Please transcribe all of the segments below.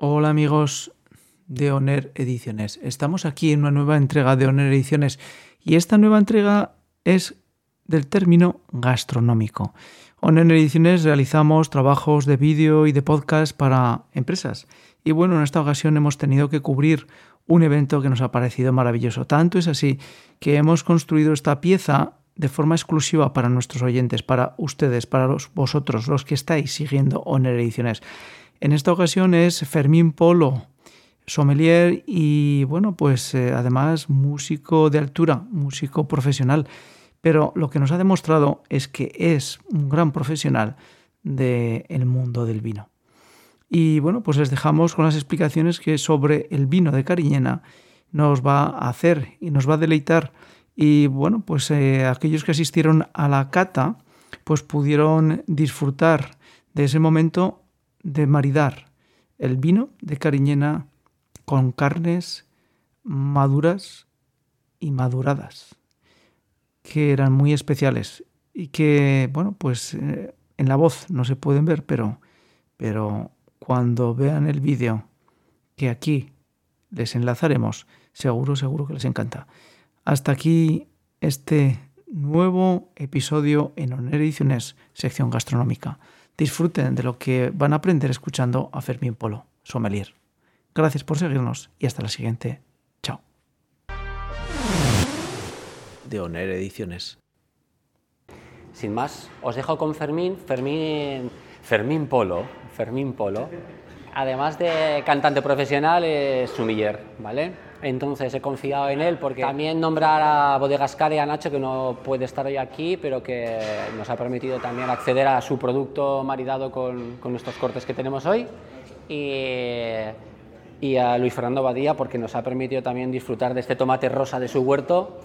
Hola amigos de Oner Ediciones. Estamos aquí en una nueva entrega de Oner Ediciones y esta nueva entrega es del término gastronómico. Oner Ediciones realizamos trabajos de vídeo y de podcast para empresas y bueno, en esta ocasión hemos tenido que cubrir un evento que nos ha parecido maravilloso. Tanto es así que hemos construido esta pieza de forma exclusiva para nuestros oyentes, para ustedes, para vosotros, los que estáis siguiendo Oner Ediciones. En esta ocasión es Fermín Polo, sommelier y bueno, pues eh, además músico de altura, músico profesional. Pero lo que nos ha demostrado es que es un gran profesional del mundo del vino. Y bueno, pues les dejamos con las explicaciones que sobre el vino de Cariñena nos va a hacer y nos va a deleitar. Y bueno, pues eh, aquellos que asistieron a la cata, pues pudieron disfrutar de ese momento de maridar el vino de Cariñena con carnes maduras y maduradas, que eran muy especiales y que, bueno, pues eh, en la voz no se pueden ver, pero, pero cuando vean el vídeo que aquí les enlazaremos, seguro, seguro que les encanta. Hasta aquí este nuevo episodio en Honor Ediciones, sección gastronómica disfruten de lo que van a aprender escuchando a Fermín Polo, sommelier. Gracias por seguirnos y hasta la siguiente. Chao. De Oner Ediciones. Sin más, os dejo con Fermín, Fermín, Fermín Polo, Fermín Polo. Además de cantante profesional, es sumiller, ¿vale? Entonces he confiado en él porque también nombrar a Bodegascar y a Nacho, que no puede estar hoy aquí, pero que nos ha permitido también acceder a su producto maridado con, con estos cortes que tenemos hoy. Y, y a Luis Fernando Badía porque nos ha permitido también disfrutar de este tomate rosa de su huerto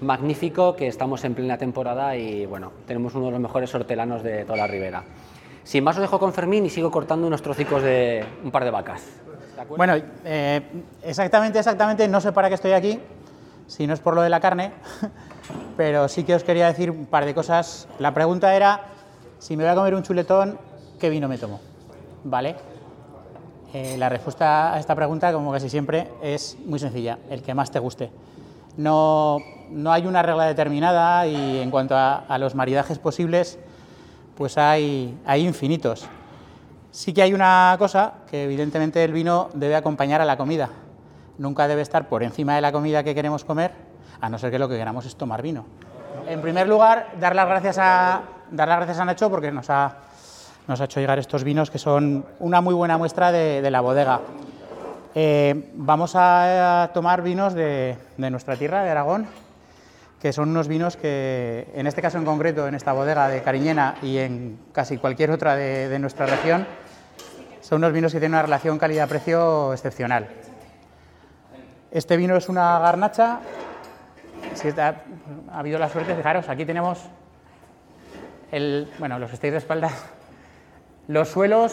magnífico que estamos en plena temporada y bueno, tenemos uno de los mejores hortelanos de toda la ribera. Sin más os dejo con Fermín y sigo cortando unos trocicos de un par de vacas. Bueno, eh, exactamente, exactamente, no sé para qué estoy aquí, si no es por lo de la carne, pero sí que os quería decir un par de cosas. La pregunta era, si me voy a comer un chuletón, ¿qué vino me tomo? ¿Vale? Eh, la respuesta a esta pregunta, como casi siempre, es muy sencilla, el que más te guste. No, no hay una regla determinada y en cuanto a, a los maridajes posibles, pues hay, hay infinitos. Sí que hay una cosa que evidentemente el vino debe acompañar a la comida. Nunca debe estar por encima de la comida que queremos comer, a no ser que lo que queramos es tomar vino. En primer lugar, dar las gracias a, dar las gracias a Nacho porque nos ha, nos ha hecho llegar estos vinos que son una muy buena muestra de, la bodega. Eh, vamos a, tomar vinos de, nuestra tierra, de Aragón, que son unos vinos que, en este caso en concreto, en esta bodega de Cariñena y en casi cualquier otra de nuestra región, son unos vinos que tienen una relación calidad-precio excepcional. Este vino es una garnacha. Si ha, habido la suerte, fijaros, aquí tenemos, el, bueno, los estáis de espaldas, los suelos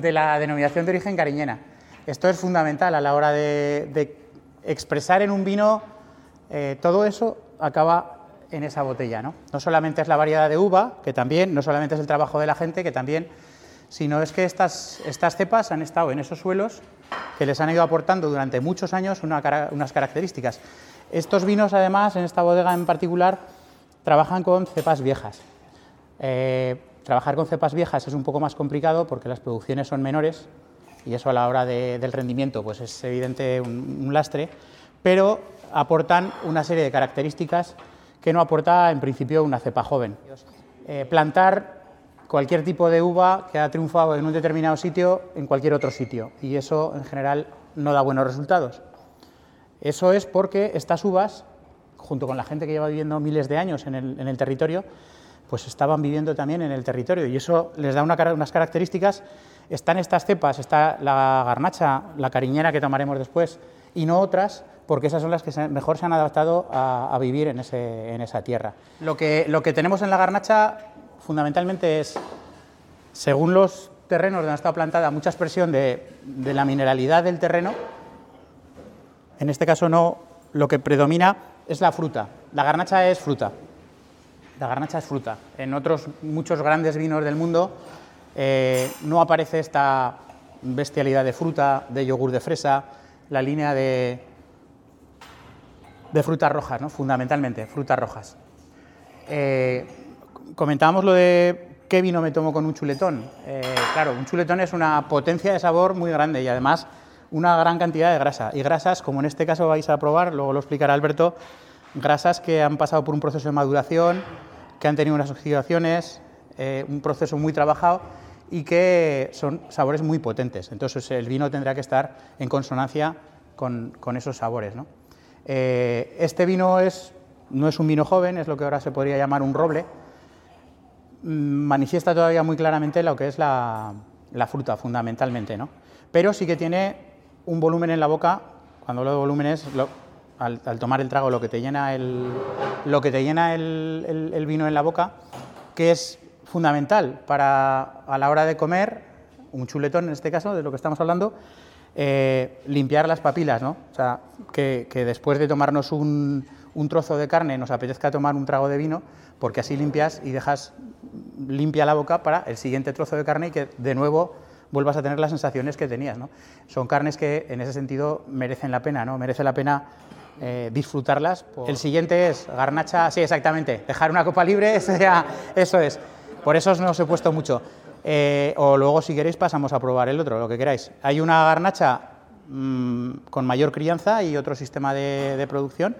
de la denominación de origen cariñena. Esto es fundamental a la hora de, expresar en un vino eh, todo eso acaba en esa botella. ¿no? no solamente es la variedad de uva, que también, no solamente es el trabajo de la gente, que también sino es que estas, cepas han estado en esos suelos que les han ido aportando durante muchos años unas características. Estos vinos, además, en esta bodega en particular, trabajan con cepas viejas. Eh, trabajar con cepas viejas es un poco más complicado porque las producciones son menores y eso a la hora del rendimiento pues es evidente un, lastre, pero aportan una serie de características que no aporta en principio una cepa joven. Eh, plantar cualquier tipo de uva que ha triunfado en un determinado sitio en cualquier otro sitio y eso en general no da buenos resultados. Eso es porque estas uvas, junto con la gente que lleva viviendo miles de años en el, territorio, pues estaban viviendo también en el territorio y eso les da unas características. Están estas cepas, está la garnacha, la cariñera que tomaremos después y no otras porque esas son las que mejor se han adaptado a, vivir en, esa tierra. Lo que, tenemos en la garnacha fundamentalmente es, según los terrenos donde ha estado plantada, mucha expresión de, la mineralidad del terreno. En este caso no, lo que predomina es la fruta. La garnacha es fruta. La garnacha es fruta. En otros muchos grandes vinos del mundo eh, no aparece esta, bestialidad de fruta, de yogur de fresa, la línea de, de frutas rojas, ¿no? fundamentalmente, frutas rojas. Eh, comentábamos lo de qué vino me tomo con un chuletón. Eh, claro, un chuletón es una potencia de sabor muy grande y además una gran cantidad de grasa. Y grasas, como en este caso vais a probar, luego lo explicará Alberto, grasas que han pasado por un proceso de maduración, que han tenido unas oxidaciones, eh, un proceso muy trabajado y que son sabores muy potentes. Entonces el vino tendrá que estar en consonancia con, esos sabores. Eh, este vino es, no es un vino joven, es lo que ahora se podría llamar un roble. Mm, manifiesta todavía muy claramente lo que es la, fruta, fundamentalmente, ¿no? pero sí que tiene un volumen en la boca. Cuando hablo de volumen es al, tomar el trago lo que te llena el, lo que te llena el vino en la boca, que es fundamental para a la hora de comer, un chuletón en este caso, de lo que estamos hablando, eh, limpiar las papilas, ¿no? O sea, que, después de tomarnos un, trozo de carne nos apetezca tomar un trago de vino, porque así limpias y dejas limpia la boca para el siguiente trozo de carne y que de nuevo vuelvas a tener las sensaciones que tenías, ¿no? Son carnes que en ese sentido merecen la pena, ¿no? Merece la pena eh, disfrutarlas. El siguiente es garnacha, sí, exactamente, dejar una copa libre, eso es. Por eso no os he puesto mucho. Eh, o luego, si queréis, pasamos a probar el otro, lo que queráis. Hay una garnacha mm, con mayor crianza y otro sistema de, producción,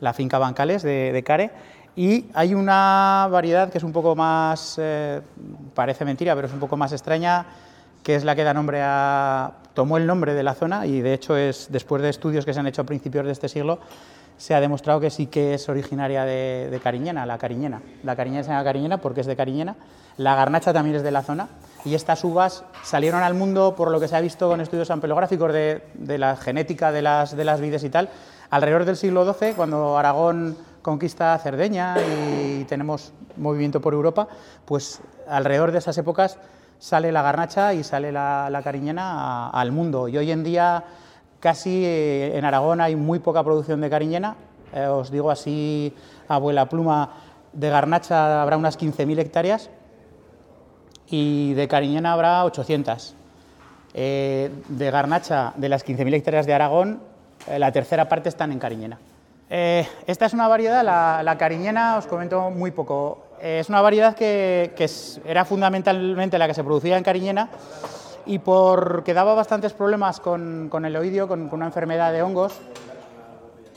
la finca Bancales de, Care. Y hay una variedad que es un poco más, eh, parece mentira, pero es un poco más extraña, que es la que da nombre a, tomó el nombre de la zona y de hecho es, después de estudios que se han hecho a principios de este siglo, se ha demostrado que sí que es originaria de, Cariñena, la cariñena. La cariñena se llama cariñena porque es de Cariñena. La garnacha también es de la zona. Y estas uvas salieron al mundo, por lo que se ha visto con estudios ampelográficos de, la genética de las, de las vides y tal, alrededor del siglo XII, cuando Aragón conquista Cerdeña y tenemos movimiento por Europa, pues alrededor de esas épocas sale la garnacha y sale la, cariñena al mundo. Y hoy en día Casi eh, en Aragón hay muy poca producción de cariñena, eh, os digo así, abuela pluma, de garnacha habrá unas 15.000 hectáreas y de cariñena habrá 800. Eh, de garnacha, de las 15.000 hectáreas de Aragón, la tercera parte están en cariñena. esta es una variedad, la, cariñena, os comento muy poco. es una variedad que, que, era fundamentalmente la que se producía en cariñena y porque daba bastantes problemas con, el oidio, con, una enfermedad de hongos,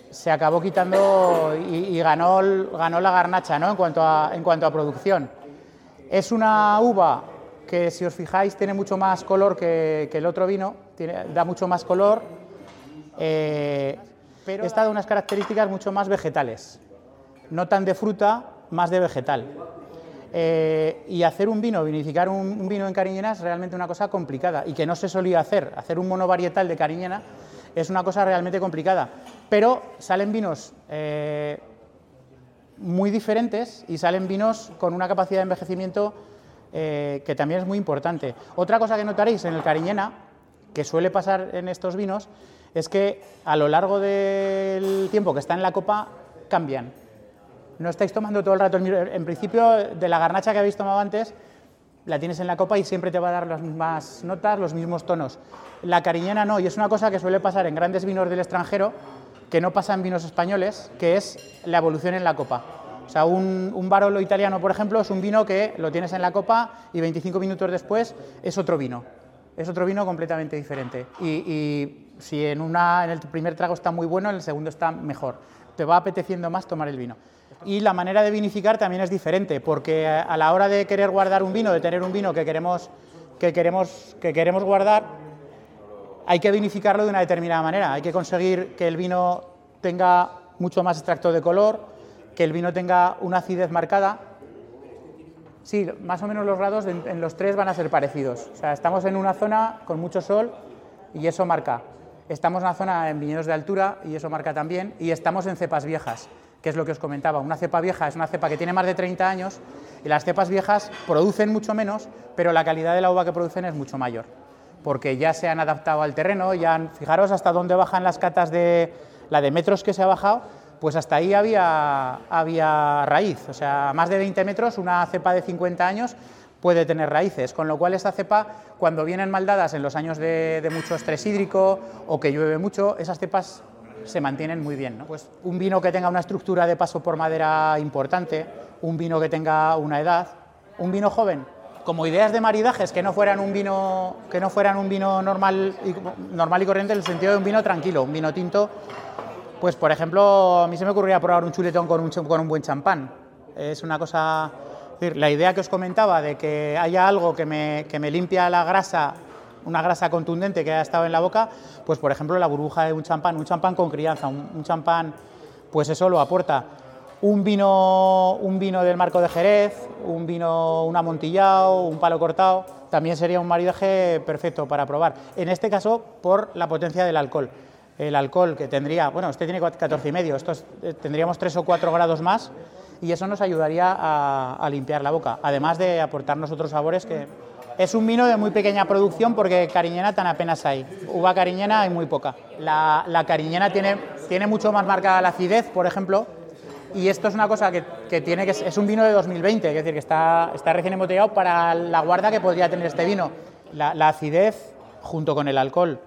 se acabó quitando y, ganó, ganó, la garnacha ¿no? en, cuanto a, en cuanto a producción. Es una uva que, si os fijáis, tiene mucho más color que, el otro vino, da mucho más color, eh, pero está de unas características mucho más vegetales, no tan de fruta, más de vegetal. Eh, y hacer un vino, vinificar un, vino en cariñena es realmente una cosa complicada y que no se solía hacer. Hacer un monovarietal de cariñena es una cosa realmente complicada. Pero salen vinos eh, muy diferentes y salen vinos con una capacidad de envejecimiento eh, que también es muy importante. Otra cosa que notaréis en el cariñena, que suele pasar en estos vinos, es que a lo largo del tiempo que está en la copa cambian no estáis tomando todo el rato En principio, de la garnacha que habéis tomado antes, la tienes en la copa y siempre te va a dar las mismas notas, los mismos tonos. La cariñena no, y es una cosa que suele pasar en grandes vinos del extranjero, que no pasa en vinos españoles, que es la evolución en la copa. O sea, un, un Barolo italiano, por ejemplo, es un vino que lo tienes en la copa y 25 minutos después es otro vino. Es otro vino completamente diferente. Y, y si en, una, en el primer trago está muy bueno, en el segundo está mejor. Te va apeteciendo más tomar el vino y la manera de vinificar también es diferente, porque a la hora de querer guardar un vino, de tener un vino que queremos, que queremos, que queremos guardar, hay que vinificarlo de una determinada manera. Hay que conseguir que el vino tenga mucho más extracto de color, que el vino tenga una acidez marcada. Sí, más o menos los grados en los tres van a ser parecidos. O sea, estamos en una zona con mucho sol y eso marca. Estamos en una zona en viñedos de altura y eso marca también. Y estamos en cepas viejas que es lo que os comentaba. Una cepa vieja es una cepa que tiene más de 30 años y las cepas viejas producen mucho menos, pero la calidad de la uva que producen es mucho mayor, porque ya se han adaptado al terreno, ya han, fijaros hasta dónde bajan las catas de la de metros que se ha bajado, pues hasta ahí había, había raíz, o sea, más de 20 metros, una cepa de 50 años, puede tener raíces, con lo cual esta cepa, cuando vienen maldadas en los años de, de mucho estrés hídrico o que llueve mucho, esas cepas se mantienen muy bien. ¿no? Pues un vino que tenga una estructura de paso por madera importante, un vino que tenga una edad, un vino joven, como ideas de maridajes que no fueran un vino, que no fueran un vino normal, y, normal y corriente en el sentido de un vino tranquilo, un vino tinto. Pues, por ejemplo, a mí se me ocurría probar un chuletón con un, con un buen champán. Es una cosa... La idea que os comentaba de que haya algo que me, que me limpia la grasa una grasa contundente que ha estado en la boca, pues por ejemplo la burbuja de un champán, un champán con crianza, un, champán, pues eso lo aporta. Un vino, un vino del marco de Jerez, un vino, un amontillado, un palo cortado, también sería un maridaje perfecto para probar. En este caso, por la potencia del alcohol. El alcohol que tendría, bueno, este tiene 14 y medio, estos eh, tendríamos 3 o 4 grados más y eso nos ayudaría a limpiar la boca, además de aportarnos otros sabores que, es un vino de muy pequeña producción porque cariñena tan apenas hay. Uva cariñena hay muy poca. La, cariñena tiene, mucho más marcada la acidez, por ejemplo, y esto es una cosa que, tiene que es un vino de 2020, es decir, que está, está recién embotellado para la guarda que podría tener este vino. La, acidez, junto con el alcohol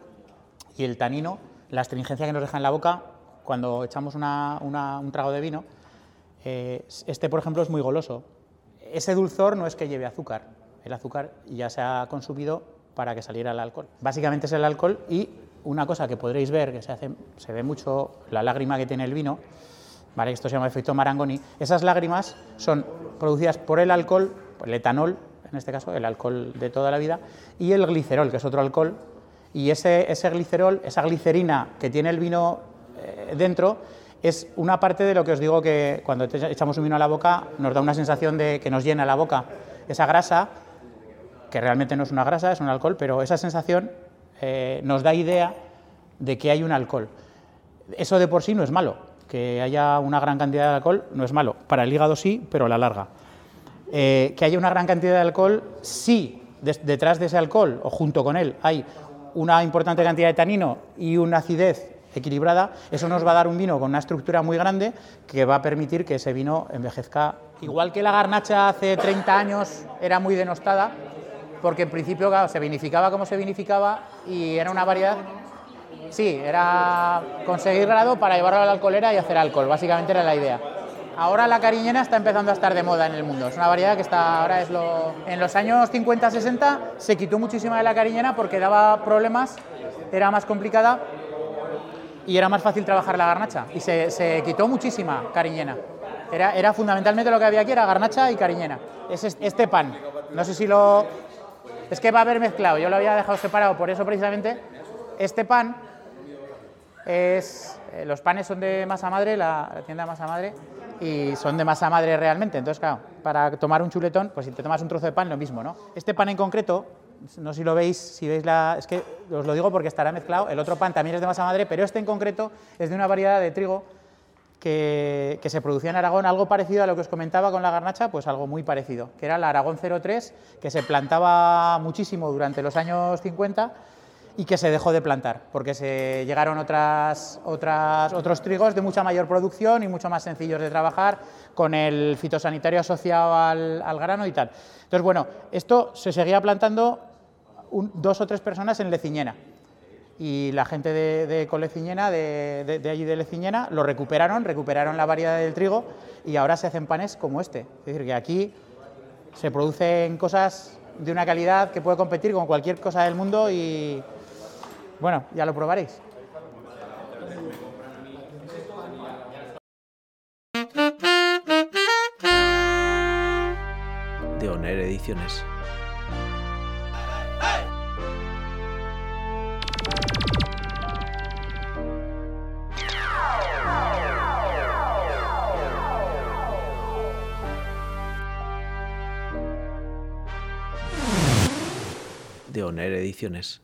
y el tanino, la astringencia que nos deja en la boca cuando echamos un trago de vino, eh, este, por ejemplo, es muy goloso. Ese dulzor no es que lleve azúcar, el azúcar ya se ha consumido para que saliera el alcohol. Básicamente es el alcohol y una cosa que podréis ver, que se, hace, se ve mucho, la lágrima que tiene el vino, ¿vale? esto se llama efecto Marangoni, esas lágrimas son producidas por el alcohol, el etanol, en este caso, el alcohol de toda la vida, y el glicerol, que es otro alcohol, y ese, ese glicerol, esa glicerina que tiene el vino eh, dentro, es una parte de lo que os digo que cuando echamos un vino a la boca nos da una sensación de que nos llena la boca. Esa grasa que realmente no es una grasa, es un alcohol, pero esa sensación eh, nos da idea de que hay un alcohol. Eso de por sí no es malo, que haya una gran cantidad de alcohol no es malo, para el hígado sí, pero a la larga. Eh, que haya una gran cantidad de alcohol, sí, de, detrás de ese alcohol o junto con él hay una importante cantidad de tanino y una acidez equilibrada, eso nos va a dar un vino con una estructura muy grande que va a permitir que ese vino envejezca. Igual que la garnacha hace 30 años era muy denostada, porque en principio se vinificaba como se vinificaba y era una variedad. Sí, era conseguir grado para llevarlo a la alcoholera y hacer alcohol, básicamente era la idea. Ahora la cariñena está empezando a estar de moda en el mundo. Es una variedad que está ahora es lo. En los años 50-60 se quitó muchísima de la cariñena porque daba problemas, era más complicada y era más fácil trabajar la garnacha. Y se, se quitó muchísima cariñena. Era, era, fundamentalmente lo que había aquí, era garnacha y cariñena. Es este pan. No sé si lo, es que va a haber mezclado, yo lo había dejado separado, por eso precisamente este pan es, eh, los panes son de masa madre, la, la, tienda de masa madre, y son de masa madre realmente. Entonces, claro, para tomar un chuletón, pues si te tomas un trozo de pan, lo mismo, ¿no? Este pan en concreto, no sé si lo veis, si veis la... Es que os lo digo porque estará mezclado, el otro pan también es de masa madre, pero este en concreto es de una variedad de trigo que, se producía en Aragón, algo parecido a lo que os comentaba con la garnacha, pues algo muy parecido, que era la Aragón 03, que se plantaba muchísimo durante los años 50 y que se dejó de plantar, porque se llegaron otras, otras, otros trigos de mucha mayor producción y mucho más sencillos de trabajar, con el fitosanitario asociado al, al grano y tal. Entonces, bueno, esto se seguía plantando dos o tres personas en Leciñena y la gente de, de Coleciñena, de, de, allí de Leciñena, lo recuperaron, recuperaron la variedad del trigo y ahora se hacen panes como este. Es decir, que aquí se producen cosas de una calidad que puede competir con cualquier cosa del mundo y, bueno, ya lo probaréis. De Oner Ediciones. De Oner Ediciones.